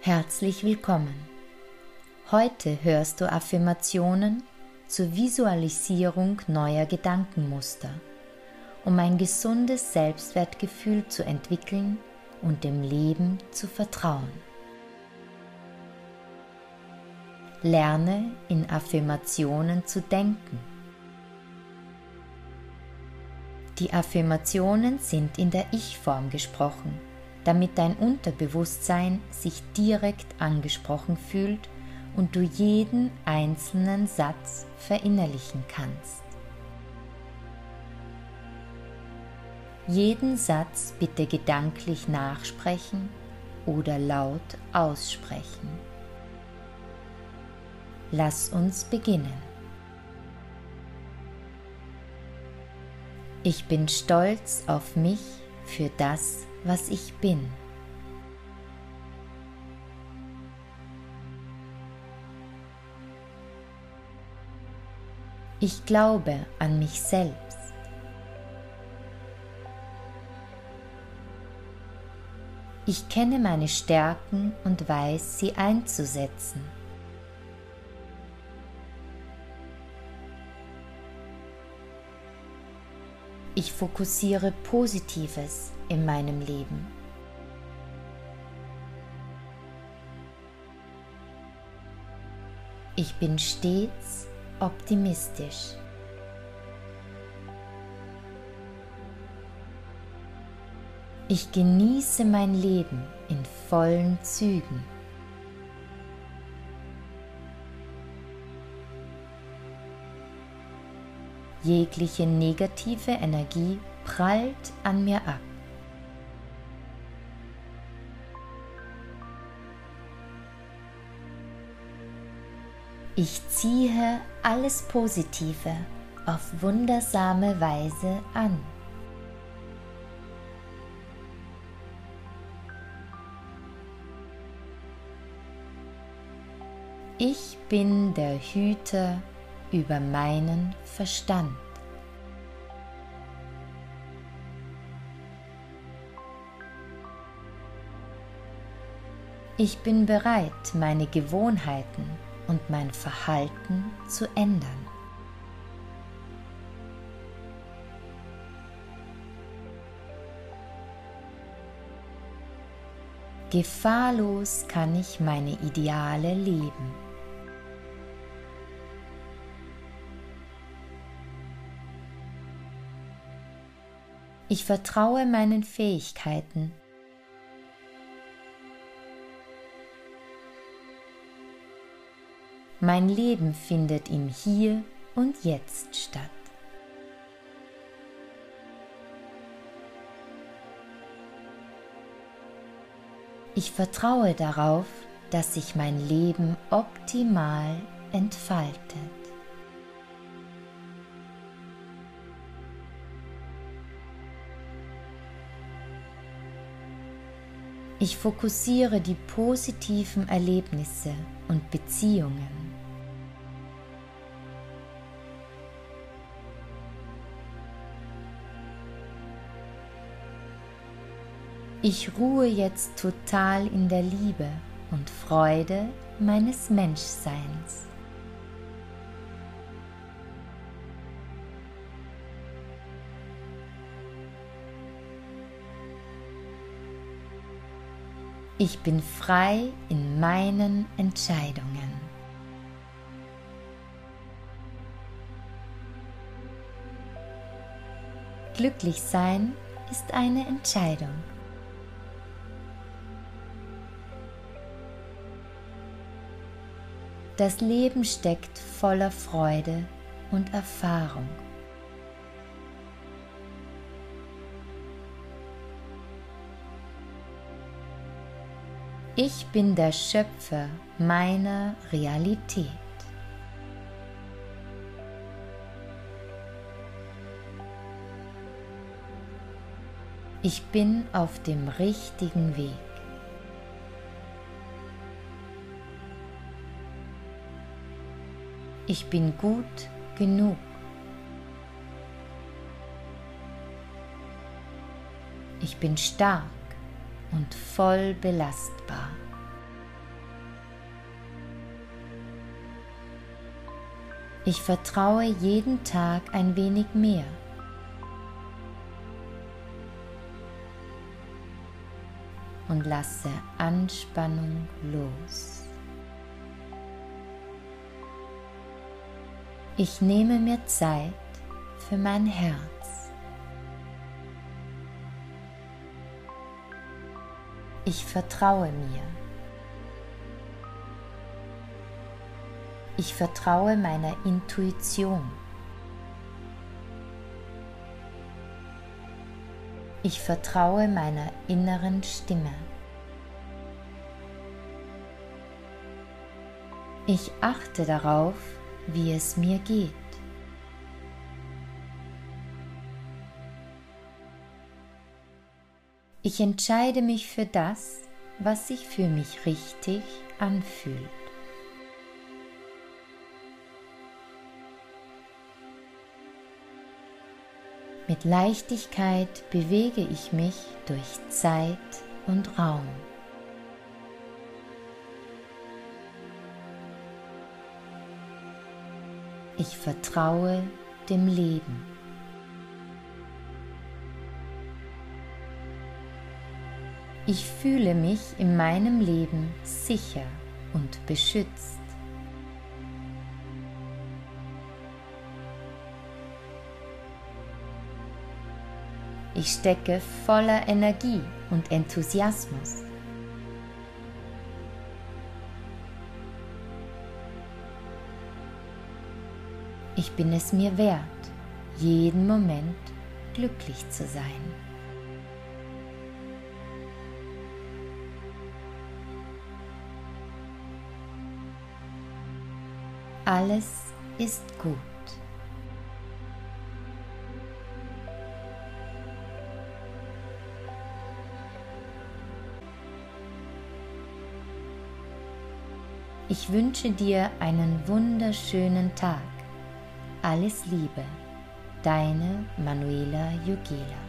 Herzlich willkommen. Heute hörst du Affirmationen zur Visualisierung neuer Gedankenmuster, um ein gesundes Selbstwertgefühl zu entwickeln und dem Leben zu vertrauen. Lerne in Affirmationen zu denken. Die Affirmationen sind in der Ich-Form gesprochen damit dein Unterbewusstsein sich direkt angesprochen fühlt und du jeden einzelnen Satz verinnerlichen kannst. Jeden Satz bitte gedanklich nachsprechen oder laut aussprechen. Lass uns beginnen. Ich bin stolz auf mich für das, was ich bin. Ich glaube an mich selbst. Ich kenne meine Stärken und weiß, sie einzusetzen. Ich fokussiere Positives in meinem Leben. Ich bin stets optimistisch. Ich genieße mein Leben in vollen Zügen. Jegliche negative Energie prallt an mir ab. Ich ziehe alles Positive auf wundersame Weise an. Ich bin der Hüter über meinen Verstand. Ich bin bereit, meine Gewohnheiten und mein Verhalten zu ändern. Gefahrlos kann ich meine Ideale leben. Ich vertraue meinen Fähigkeiten. Mein Leben findet im Hier und Jetzt statt. Ich vertraue darauf, dass sich mein Leben optimal entfaltet. Ich fokussiere die positiven Erlebnisse und Beziehungen. Ich ruhe jetzt total in der Liebe und Freude meines Menschseins. Ich bin frei in meinen Entscheidungen. Glücklich sein ist eine Entscheidung. Das Leben steckt voller Freude und Erfahrung. Ich bin der Schöpfer meiner Realität. Ich bin auf dem richtigen Weg. Ich bin gut genug. Ich bin stark und voll belastbar. Ich vertraue jeden Tag ein wenig mehr. Und lasse Anspannung los. Ich nehme mir Zeit für mein Herz. Ich vertraue mir. Ich vertraue meiner Intuition. Ich vertraue meiner inneren Stimme. Ich achte darauf, wie es mir geht. Ich entscheide mich für das, was sich für mich richtig anfühlt. Mit Leichtigkeit bewege ich mich durch Zeit und Raum. Ich vertraue dem Leben. Ich fühle mich in meinem Leben sicher und beschützt. Ich stecke voller Energie und Enthusiasmus. Ich bin es mir wert, jeden Moment glücklich zu sein. Alles ist gut. Ich wünsche dir einen wunderschönen Tag. Alles Liebe, deine Manuela Jogela.